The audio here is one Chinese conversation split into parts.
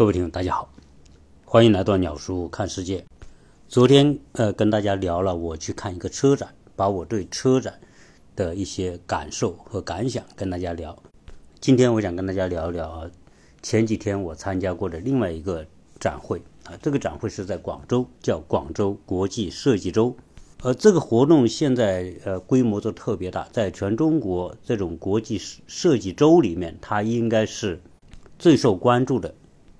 各位听众，大家好，欢迎来到鸟叔看世界。昨天呃，跟大家聊了我去看一个车展，把我对车展的一些感受和感想跟大家聊。今天我想跟大家聊一聊前几天我参加过的另外一个展会啊，这个展会是在广州，叫广州国际设计周。呃，这个活动现在呃规模都特别大，在全中国这种国际设计周里面，它应该是最受关注的。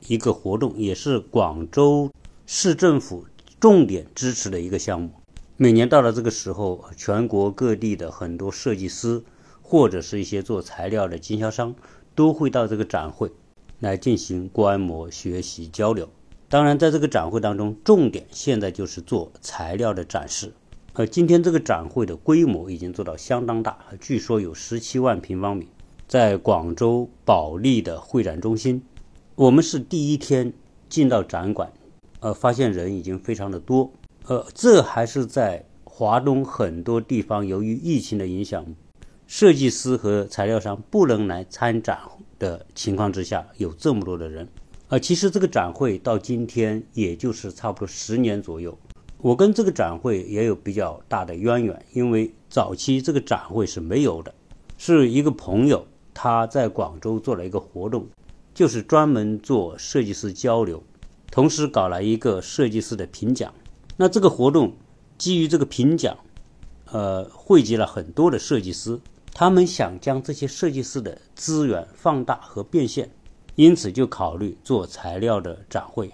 一个活动也是广州市政府重点支持的一个项目。每年到了这个时候，全国各地的很多设计师或者是一些做材料的经销商都会到这个展会来进行观摩、学习、交流。当然，在这个展会当中，重点现在就是做材料的展示。呃，今天这个展会的规模已经做到相当大，据说有十七万平方米，在广州保利的会展中心。我们是第一天进到展馆，呃，发现人已经非常的多，呃，这还是在华东很多地方由于疫情的影响，设计师和材料商不能来参展的情况之下，有这么多的人。呃，其实这个展会到今天也就是差不多十年左右，我跟这个展会也有比较大的渊源，因为早期这个展会是没有的，是一个朋友他在广州做了一个活动。就是专门做设计师交流，同时搞了一个设计师的评奖。那这个活动基于这个评奖，呃，汇集了很多的设计师，他们想将这些设计师的资源放大和变现，因此就考虑做材料的展会。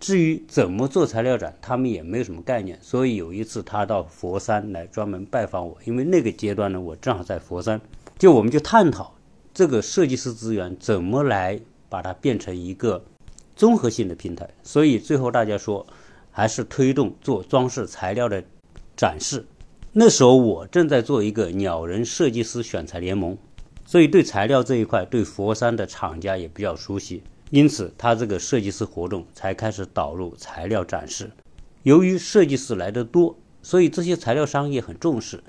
至于怎么做材料展，他们也没有什么概念。所以有一次他到佛山来专门拜访我，因为那个阶段呢，我正好在佛山，就我们就探讨这个设计师资源怎么来。把它变成一个综合性的平台，所以最后大家说还是推动做装饰材料的展示。那时候我正在做一个鸟人设计师选材联盟，所以对材料这一块，对佛山的厂家也比较熟悉，因此他这个设计师活动才开始导入材料展示。由于设计师来的多，所以这些材料商也很重视。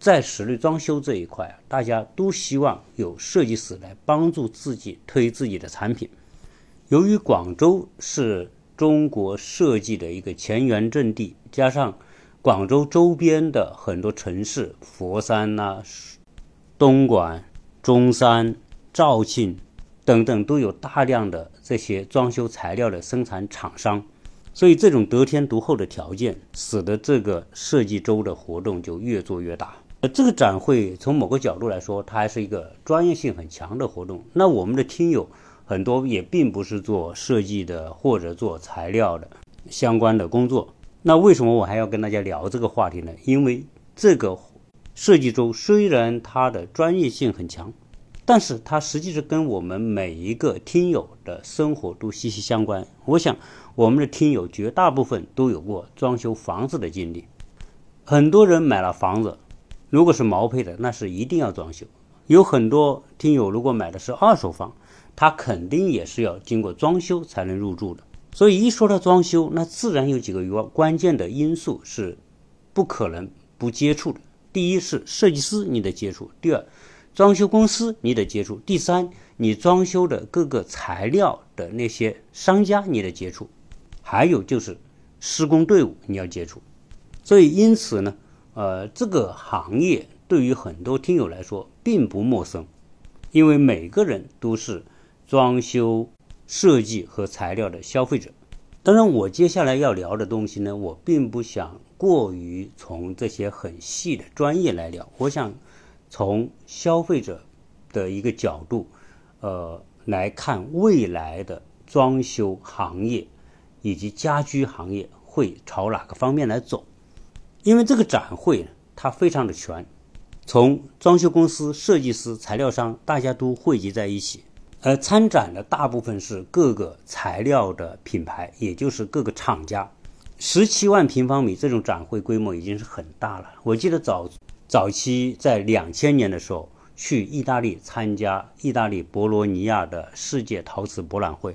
在室内装修这一块啊，大家都希望有设计师来帮助自己推自己的产品。由于广州是中国设计的一个前沿阵地，加上广州周边的很多城市，佛山呐、东莞、中山、肇庆等等，都有大量的这些装修材料的生产厂商，所以这种得天独厚的条件，使得这个设计周的活动就越做越大。呃，这个展会从某个角度来说，它还是一个专业性很强的活动。那我们的听友很多也并不是做设计的或者做材料的相关的工作。那为什么我还要跟大家聊这个话题呢？因为这个设计周虽然它的专业性很强，但是它实际是跟我们每一个听友的生活都息息相关。我想我们的听友绝大部分都有过装修房子的经历，很多人买了房子。如果是毛坯的，那是一定要装修。有很多听友如果买的是二手房，他肯定也是要经过装修才能入住的。所以一说到装修，那自然有几个关关键的因素是不可能不接触的。第一是设计师你得接触，第二装修公司你得接触，第三你装修的各个材料的那些商家你得接触，还有就是施工队伍你要接触。所以因此呢。呃，这个行业对于很多听友来说并不陌生，因为每个人都是装修设计和材料的消费者。当然，我接下来要聊的东西呢，我并不想过于从这些很细的专业来聊，我想从消费者的一个角度，呃，来看未来的装修行业以及家居行业会朝哪个方面来走。因为这个展会它非常的全，从装修公司、设计师、材料商，大家都汇集在一起。而参展的大部分是各个材料的品牌，也就是各个厂家。十七万平方米这种展会规模已经是很大了。我记得早早期在两千年的时候去意大利参加意大利博罗尼亚的世界陶瓷博览会，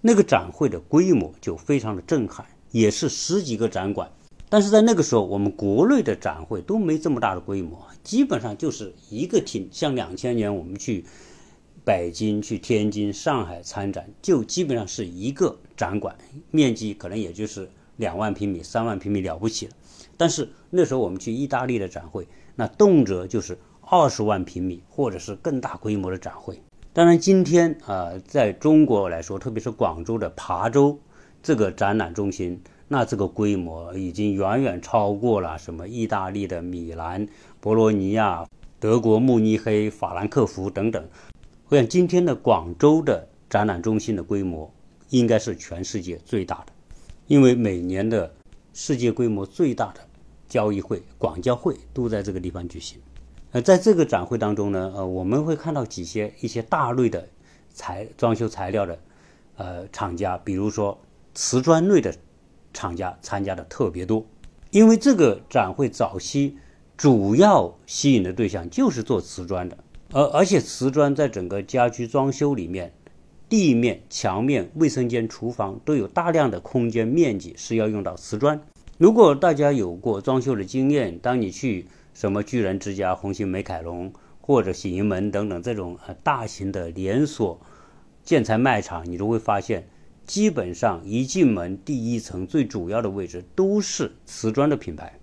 那个展会的规模就非常的震撼，也是十几个展馆。但是在那个时候，我们国内的展会都没这么大的规模，基本上就是一个厅。像两千年我们去北京、去天津、上海参展，就基本上是一个展馆，面积可能也就是两万平米、三万平米了不起了。但是那时候我们去意大利的展会，那动辄就是二十万平米或者是更大规模的展会。当然，今天啊，在中国来说，特别是广州的琶洲这个展览中心，那这个规模已经远远超过了什么意大利的米兰、博罗尼亚、德国慕尼黑、法兰克福等等。我想，今天的广州的展览中心的规模应该是全世界最大的，因为每年的世界规模最大的交易会——广交会都在这个地方举行。呃，在这个展会当中呢，呃，我们会看到几些一些大类的材装修材料的呃厂家，比如说瓷砖类的厂家参加的特别多。因为这个展会早期主要吸引的对象就是做瓷砖的，而而且瓷砖在整个家居装修里面，地面、墙面、卫生间、厨房都有大量的空间面积是要用到瓷砖。如果大家有过装修的经验，当你去什么巨人之家、红星美凯龙或者喜盈门等等这种呃大型的连锁建材卖场，你都会发现，基本上一进门第一层最主要的位置都是瓷砖的品牌，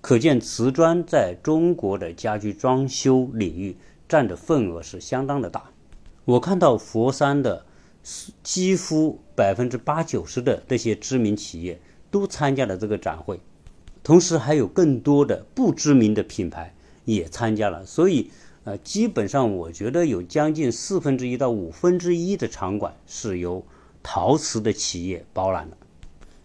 可见瓷砖在中国的家居装修领域占的份额是相当的大。我看到佛山的几乎百分之八九十的这些知名企业都参加了这个展会。同时还有更多的不知名的品牌也参加了，所以呃，基本上我觉得有将近四分之一到五分之一的场馆是由陶瓷的企业包揽了。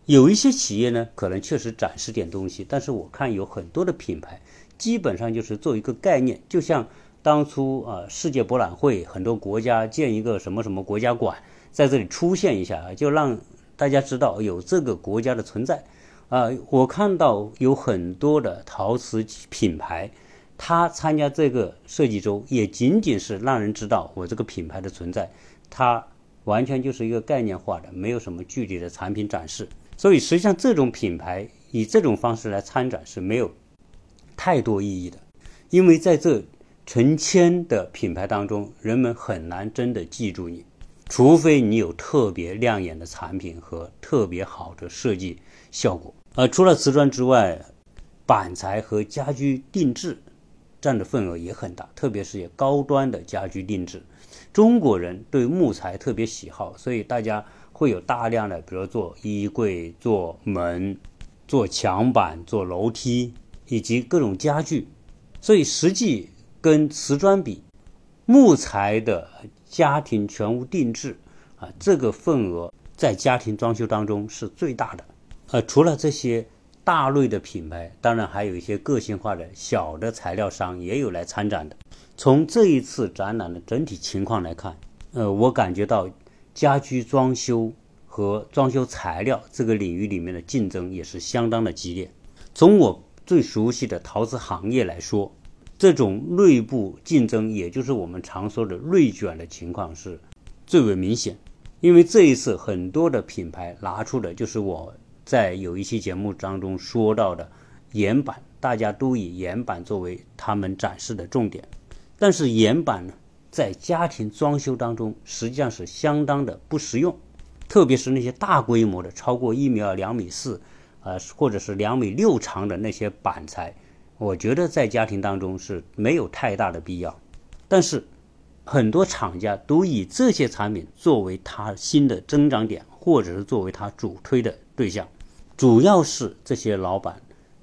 有一些企业呢，可能确实展示点东西，但是我看有很多的品牌基本上就是做一个概念，就像当初啊世界博览会，很多国家建一个什么什么国家馆，在这里出现一下，就让大家知道有这个国家的存在。啊，我看到有很多的陶瓷品牌，他参加这个设计周，也仅仅是让人知道我这个品牌的存在，它完全就是一个概念化的，没有什么具体的产品展示。所以，实际上这种品牌以这种方式来参展是没有太多意义的，因为在这成千的品牌当中，人们很难真的记住你，除非你有特别亮眼的产品和特别好的设计。效果，呃，除了瓷砖之外，板材和家居定制占的份额也很大，特别是高端的家居定制。中国人对木材特别喜好，所以大家会有大量的，比如做衣柜、做门、做墙板、做楼梯以及各种家具。所以实际跟瓷砖比，木材的家庭全屋定制啊，这个份额在家庭装修当中是最大的。呃，除了这些大类的品牌，当然还有一些个性化的小的材料商也有来参展的。从这一次展览的整体情况来看，呃，我感觉到家居装修和装修材料这个领域里面的竞争也是相当的激烈。从我最熟悉的陶瓷行业来说，这种内部竞争，也就是我们常说的内卷的情况是最为明显。因为这一次很多的品牌拿出的就是我。在有一期节目当中说到的岩板，大家都以岩板作为他们展示的重点，但是岩板呢，在家庭装修当中实际上是相当的不实用，特别是那些大规模的超过一米二、两米四，呃，或者是两米六长的那些板材，我觉得在家庭当中是没有太大的必要。但是很多厂家都以这些产品作为它新的增长点，或者是作为它主推的对象。主要是这些老板，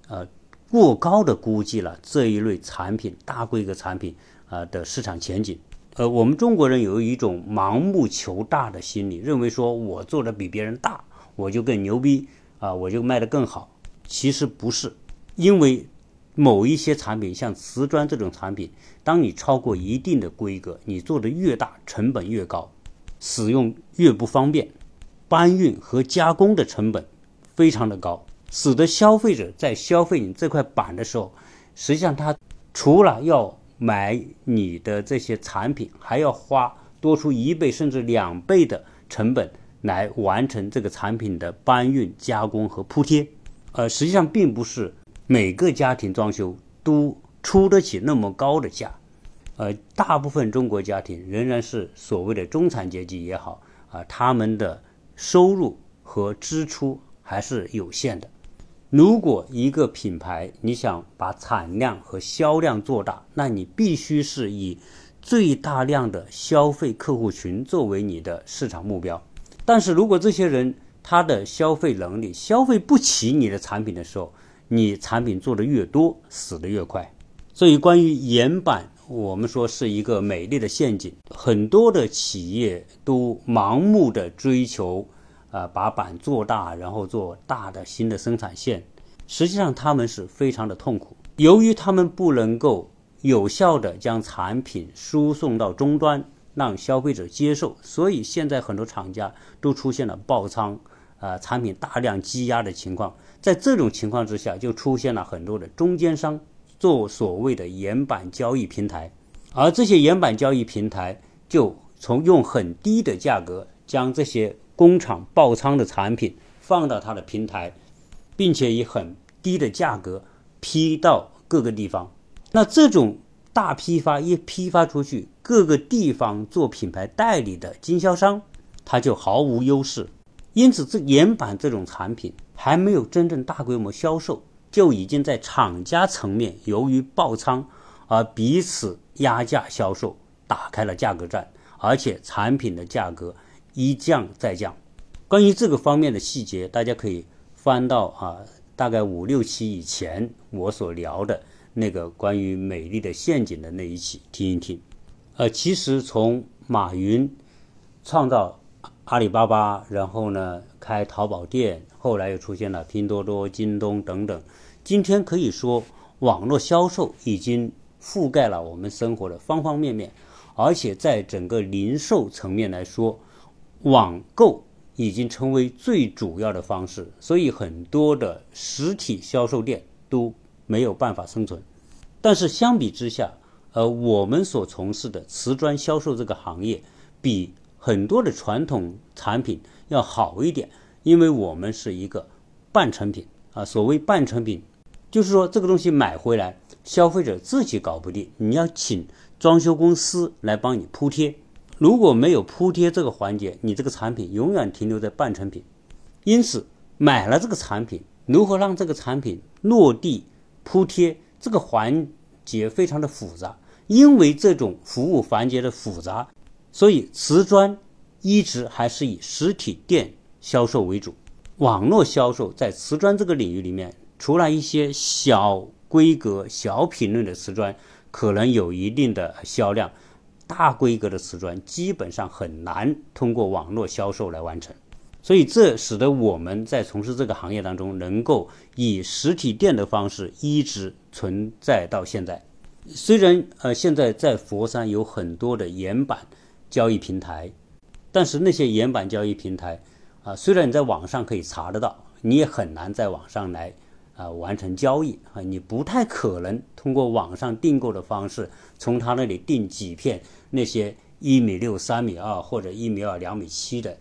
呃，过高的估计了这一类产品大规格产品啊的市场前景。呃，我们中国人有一种盲目求大的心理，认为说我做的比别人大，我就更牛逼啊，我就卖得更好。其实不是，因为某一些产品，像瓷砖这种产品，当你超过一定的规格，你做的越大，成本越高，使用越不方便，搬运和加工的成本。非常的高，使得消费者在消费你这块板的时候，实际上他除了要买你的这些产品，还要花多出一倍甚至两倍的成本来完成这个产品的搬运、加工和铺贴。呃，实际上并不是每个家庭装修都出得起那么高的价。呃，大部分中国家庭仍然是所谓的中产阶级也好啊，他们的收入和支出还是有限的。如果一个品牌你想把产量和销量做大，那你必须是以最大量的消费客户群作为你的市场目标。但是如果这些人他的消费能力消费不起你的产品的时候，你产品做的越多，死的越快。所以关于岩板，我们说是一个美丽的陷阱，很多的企业都盲目的追求。啊，把板做大，然后做大的新的生产线，实际上他们是非常的痛苦。由于他们不能够有效的将产品输送到终端，让消费者接受，所以现在很多厂家都出现了爆仓，啊，产品大量积压的情况。在这种情况之下，就出现了很多的中间商做所谓的岩板交易平台，而这些岩板交易平台就从用很低的价格将这些。工厂爆仓的产品放到他的平台，并且以很低的价格批到各个地方。那这种大批发一批发出去，各个地方做品牌代理的经销商他就毫无优势。因此，这岩板这种产品还没有真正大规模销售，就已经在厂家层面由于爆仓而彼此压价销售，打开了价格战，而且产品的价格。一降再降，关于这个方面的细节，大家可以翻到啊，大概五六期以前我所聊的那个关于美丽的陷阱的那一期听一听。呃，其实从马云创造阿里巴巴，然后呢开淘宝店，后来又出现了拼多多、京东等等，今天可以说网络销售已经覆盖了我们生活的方方面面，而且在整个零售层面来说。网购已经成为最主要的方式，所以很多的实体销售店都没有办法生存。但是相比之下，呃，我们所从事的瓷砖销售这个行业，比很多的传统产品要好一点，因为我们是一个半成品啊。所谓半成品，就是说这个东西买回来，消费者自己搞不定，你要请装修公司来帮你铺贴。如果没有铺贴这个环节，你这个产品永远停留在半成品。因此，买了这个产品，如何让这个产品落地铺贴，这个环节非常的复杂。因为这种服务环节的复杂，所以瓷砖一直还是以实体店销售为主。网络销售在瓷砖这个领域里面，除了一些小规格、小品类的瓷砖，可能有一定的销量。大规格的瓷砖基本上很难通过网络销售来完成，所以这使得我们在从事这个行业当中，能够以实体店的方式一直存在到现在。虽然呃现在在佛山有很多的岩板交易平台，但是那些岩板交易平台啊，虽然你在网上可以查得到，你也很难在网上来。啊，完成交易啊，你不太可能通过网上订购的方式，从他那里订几片那些一米六、三米二或者一米二、两米七的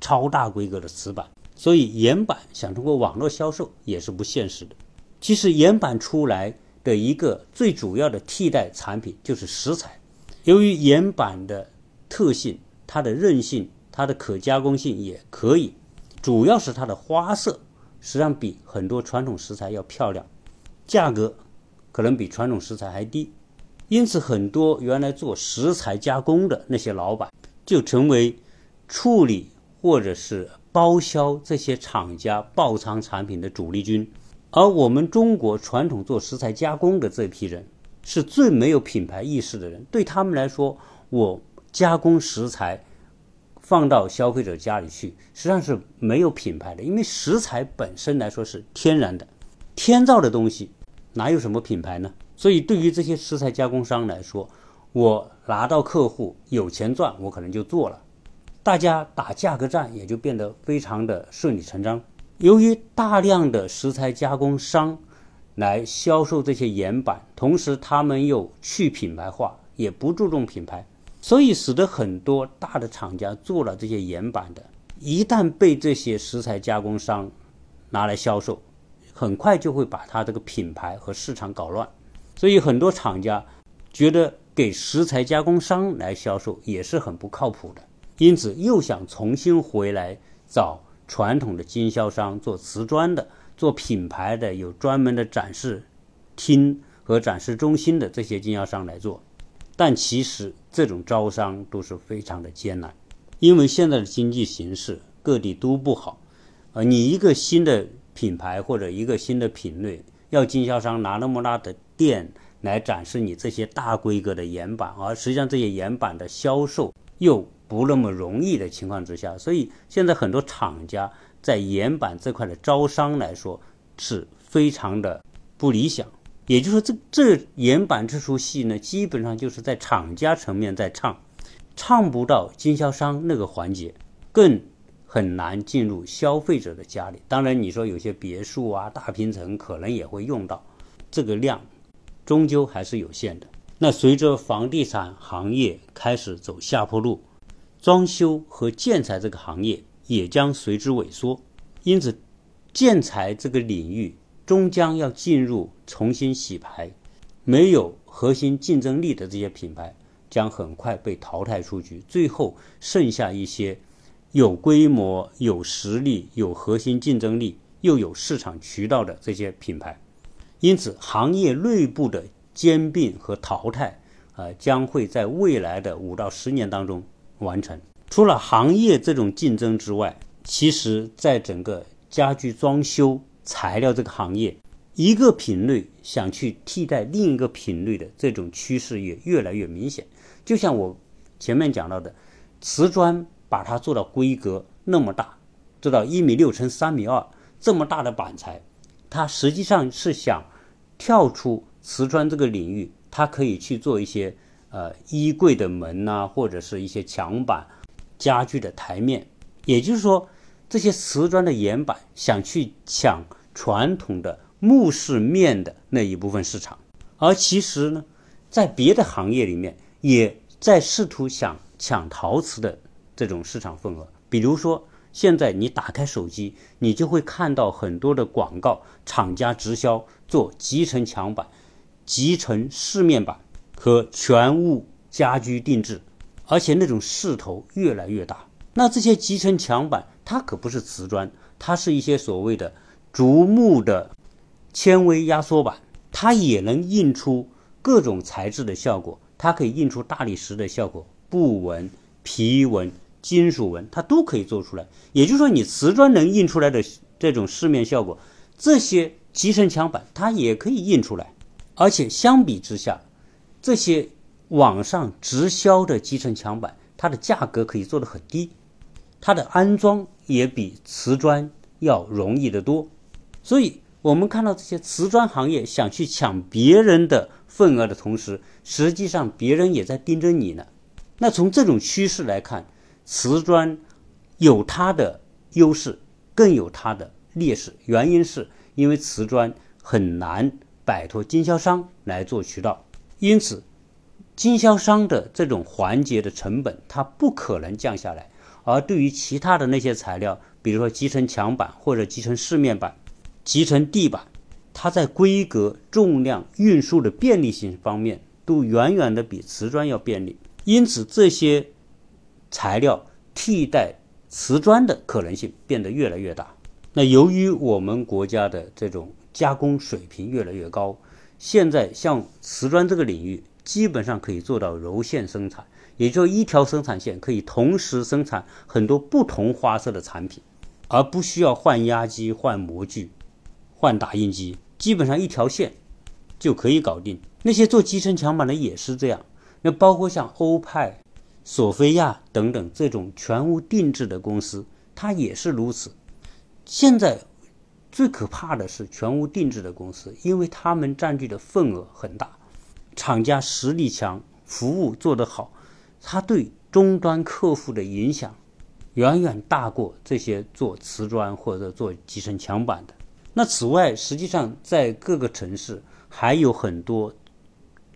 超大规格的瓷板。所以岩板想通过网络销售也是不现实的。其实岩板出来的一个最主要的替代产品就是石材。由于岩板的特性，它的韧性、它的可加工性也可以，主要是它的花色。实际上比很多传统石材要漂亮，价格可能比传统石材还低，因此很多原来做石材加工的那些老板就成为处理或者是包销这些厂家爆仓产品的主力军。而我们中国传统做石材加工的这批人是最没有品牌意识的人，对他们来说，我加工石材。放到消费者家里去，实际上是没有品牌的，因为食材本身来说是天然的、天造的东西，哪有什么品牌呢？所以对于这些食材加工商来说，我拿到客户有钱赚，我可能就做了，大家打价格战也就变得非常的顺理成章。由于大量的食材加工商来销售这些岩板，同时他们又去品牌化，也不注重品牌。所以使得很多大的厂家做了这些岩板的，一旦被这些石材加工商拿来销售，很快就会把它这个品牌和市场搞乱。所以很多厂家觉得给石材加工商来销售也是很不靠谱的。因此，又想重新回来找传统的经销商做瓷砖的、做品牌的、有专门的展示厅和展示中心的这些经销商来做。但其实这种招商都是非常的艰难，因为现在的经济形势各地都不好，呃，你一个新的品牌或者一个新的品类，要经销商拿那么大的店来展示你这些大规格的岩板，而实际上这些岩板的销售又不那么容易的情况之下，所以现在很多厂家在岩板这块的招商来说是非常的不理想。也就是说，这这岩板这出戏呢，基本上就是在厂家层面在唱，唱不到经销商那个环节，更很难进入消费者的家里。当然，你说有些别墅啊、大平层可能也会用到，这个量终究还是有限的。那随着房地产行业开始走下坡路，装修和建材这个行业也将随之萎缩，因此建材这个领域。终将要进入重新洗牌，没有核心竞争力的这些品牌将很快被淘汰出局，最后剩下一些有规模、有实力、有核心竞争力又有市场渠道的这些品牌。因此，行业内部的兼并和淘汰呃，将会在未来的五到十年当中完成。除了行业这种竞争之外，其实在整个家居装修。材料这个行业，一个品类想去替代另一个品类的这种趋势也越来越明显。就像我前面讲到的，瓷砖把它做到规格那么大，做到一米六乘三米二这么大的板材，它实际上是想跳出瓷砖这个领域，它可以去做一些呃衣柜的门呐，或者是一些墙板、家具的台面。也就是说，这些瓷砖的岩板想去抢。传统的木饰面的那一部分市场，而其实呢，在别的行业里面也在试图想抢陶瓷的这种市场份额。比如说，现在你打开手机，你就会看到很多的广告，厂家直销做集成墙板、集成饰面板和全屋家居定制，而且那种势头越来越大。那这些集成墙板，它可不是瓷砖，它是一些所谓的。竹木的纤维压缩板，它也能印出各种材质的效果。它可以印出大理石的效果、布纹、皮纹、金属纹，它都可以做出来。也就是说，你瓷砖能印出来的这种饰面效果，这些集成墙板它也可以印出来。而且相比之下，这些网上直销的集成墙板，它的价格可以做得很低，它的安装也比瓷砖要容易得多。所以，我们看到这些瓷砖行业想去抢别人的份额的同时，实际上别人也在盯着你呢。那从这种趋势来看，瓷砖有它的优势，更有它的劣势。原因是因为瓷砖很难摆脱经销商来做渠道，因此经销商的这种环节的成本它不可能降下来。而对于其他的那些材料，比如说集成墙板或者集成饰面板，集成地板，它在规格、重量、运输的便利性方面都远远的比瓷砖要便利，因此这些材料替代瓷砖的可能性变得越来越大。那由于我们国家的这种加工水平越来越高，现在像瓷砖这个领域，基本上可以做到柔线生产，也就一条生产线可以同时生产很多不同花色的产品，而不需要换压机、换模具。换打印机，基本上一条线就可以搞定。那些做集成墙板的也是这样。那包括像欧派、索菲亚等等这种全屋定制的公司，它也是如此。现在最可怕的是全屋定制的公司，因为他们占据的份额很大，厂家实力强，服务做得好，它对终端客户的影响远远大过这些做瓷砖或者做集成墙板的。那此外，实际上在各个城市还有很多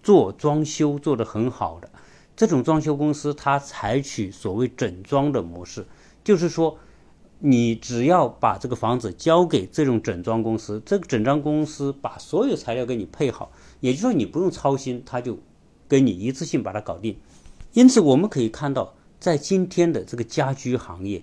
做装修做得很好的这种装修公司，它采取所谓整装的模式，就是说，你只要把这个房子交给这种整装公司，这个整装公司把所有材料给你配好，也就是说你不用操心，它就跟你一次性把它搞定。因此，我们可以看到，在今天的这个家居行业，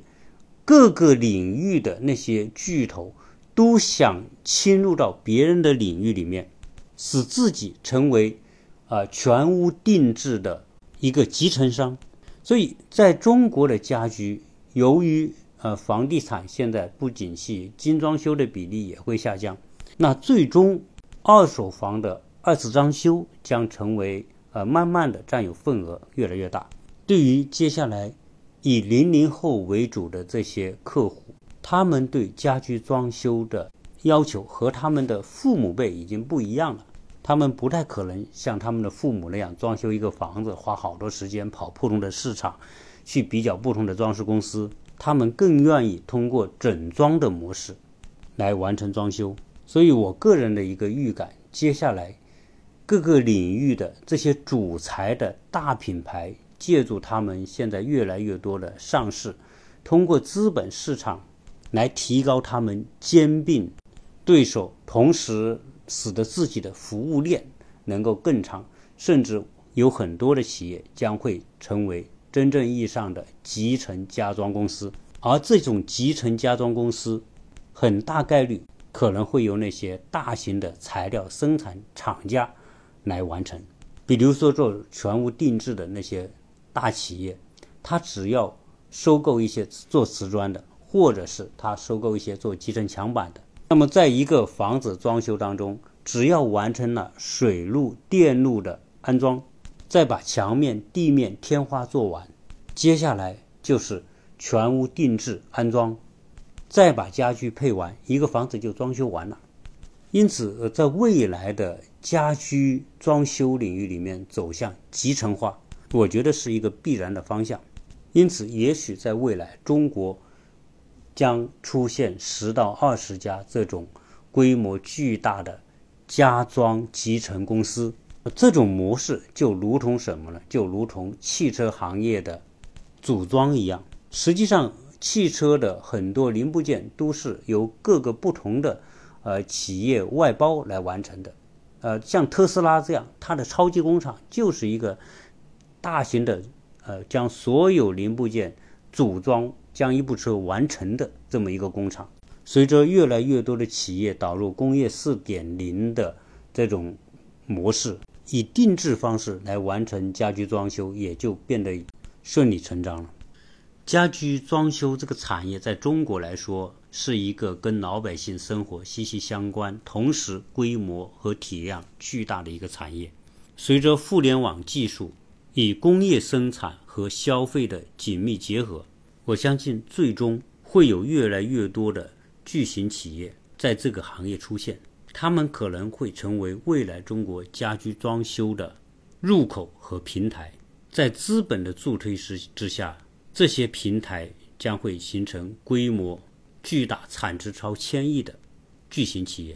各个领域的那些巨头都想侵入到别人的领域里面，使自己成为啊全屋定制的一个集成商。所以，在中国的家居，由于呃房地产现在不景气，精装修的比例也会下降，那最终二手房的二次装修将成为。呃，慢慢的占有份额越来越大。对于接下来以零零后为主的这些客户，他们对家居装修的要求和他们的父母辈已经不一样了。他们不太可能像他们的父母那样装修一个房子，花好多时间跑不同的市场，去比较不同的装饰公司。他们更愿意通过整装的模式来完成装修。所以我个人的一个预感，接下来。各个领域的这些主材的大品牌，借助他们现在越来越多的上市，通过资本市场来提高他们兼并对手，同时使得自己的服务链能够更长，甚至有很多的企业将会成为真正意义上的集成家装公司，而这种集成家装公司很大概率可能会由那些大型的材料生产厂家。来完成，比如说做全屋定制的那些大企业，他只要收购一些做瓷砖的，或者是他收购一些做集成墙板的，那么在一个房子装修当中，只要完成了水路、电路的安装，再把墙面、地面、天花做完，接下来就是全屋定制安装，再把家具配完，一个房子就装修完了。因此，在未来的家居装修领域里面走向集成化，我觉得是一个必然的方向。因此，也许在未来，中国将出现十到二十家这种规模巨大的家装集成公司。这种模式就如同什么呢？就如同汽车行业的组装一样。实际上，汽车的很多零部件都是由各个不同的。呃，企业外包来完成的，呃，像特斯拉这样，它的超级工厂就是一个大型的，呃，将所有零部件组装，将一部车完成的这么一个工厂。随着越来越多的企业导入工业四点零的这种模式，以定制方式来完成家居装修，也就变得顺理成章了。家居装修这个产业在中国来说，是一个跟老百姓生活息息相关，同时规模和体量巨大的一个产业。随着互联网技术与工业生产和消费的紧密结合，我相信最终会有越来越多的巨型企业在这个行业出现，他们可能会成为未来中国家居装修的入口和平台。在资本的助推之之下。这些平台将会形成规模巨大、产值超千亿的巨型企业，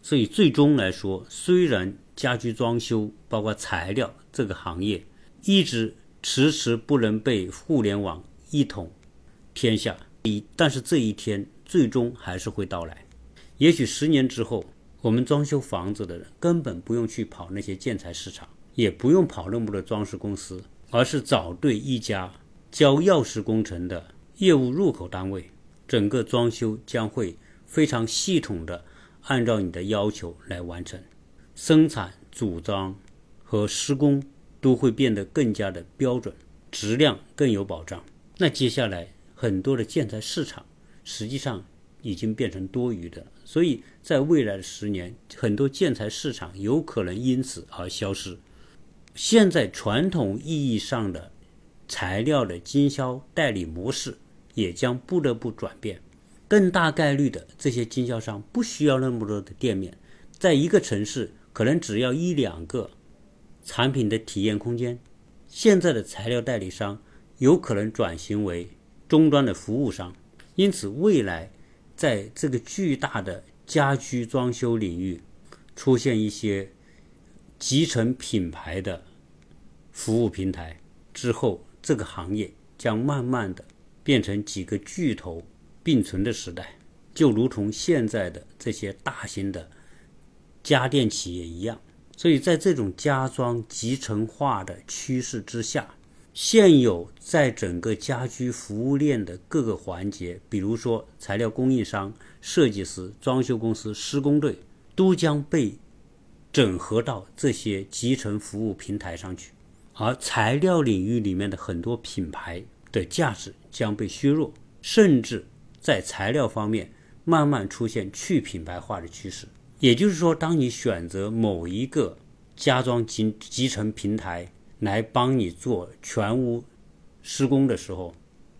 所以最终来说，虽然家居装修包括材料这个行业一直迟迟不能被互联网一统天下，一但是这一天最终还是会到来。也许十年之后，我们装修房子的人根本不用去跑那些建材市场，也不用跑那么多装饰公司，而是找对一家。交钥匙工程的业务入口单位，整个装修将会非常系统的按照你的要求来完成，生产、组装和施工都会变得更加的标准，质量更有保障。那接下来很多的建材市场实际上已经变成多余的，所以在未来的十年，很多建材市场有可能因此而消失。现在传统意义上的。材料的经销代理模式也将不得不转变，更大概率的这些经销商不需要那么多的店面，在一个城市可能只要一两个产品的体验空间。现在的材料代理商有可能转型为终端的服务商，因此未来在这个巨大的家居装修领域出现一些集成品牌的服务平台之后。这个行业将慢慢的变成几个巨头并存的时代，就如同现在的这些大型的家电企业一样，所以在这种家装集成化的趋势之下，现有在整个家居服务链的各个环节，比如说材料供应商、设计师、装修公司、施工队，都将被整合到这些集成服务平台上去，而材料领域里面的很多品牌的价值将被削弱，甚至在材料方面慢慢出现去品牌化的趋势。也就是说，当你选择某一个家装集集成平台来帮你做全屋施工的时候，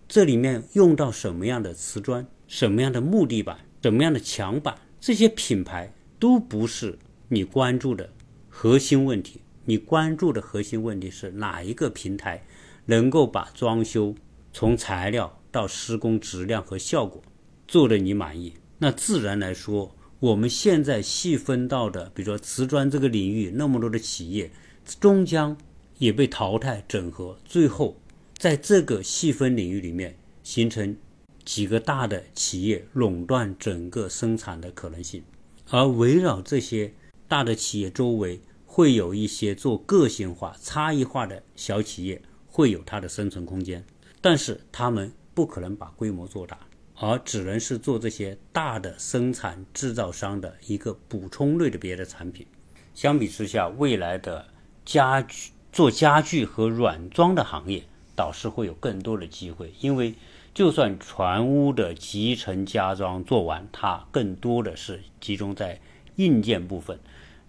这里面用到什么样的瓷砖、什么样的木地板、什么样的墙板，这些品牌都不是你关注的核心问题。你关注的核心问题是哪一个平台能够把装修从材料到施工质量和效果做得你满意？那自然来说。我们现在细分到的，比如说瓷砖这个领域，那么多的企业，终将也被淘汰整合，最后在这个细分领域里面形成几个大的企业垄断整个生产的可能性。而围绕这些大的企业周围，会有一些做个性化、差异化的小企业，会有它的生存空间，但是他们不可能把规模做大。而只能是做这些大的生产制造商的一个补充类的别的产品。相比之下，未来的家具做家具和软装的行业倒是会有更多的机会，因为就算全屋的集成家装做完，它更多的是集中在硬件部分。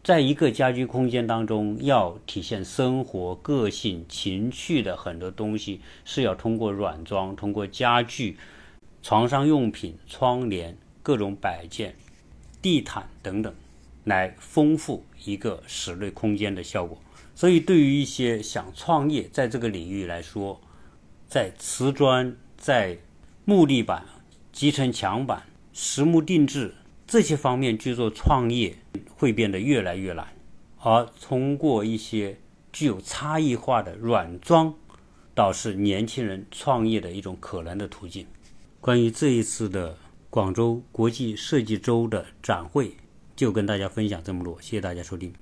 在一个家居空间当中，要体现生活个性、情趣的很多东西，是要通过软装、通过家具。床上用品、窗帘、各种摆件、地毯等等，来丰富一个室内空间的效果。所以，对于一些想创业在这个领域来说，在瓷砖、在木地板、集成墙板、实木定制这些方面去做创业，会变得越来越难。而通过一些具有差异化的软装，倒是年轻人创业的一种可能的途径。关于这一次的广州国际设计周的展会，就跟大家分享这么多，谢谢大家收听。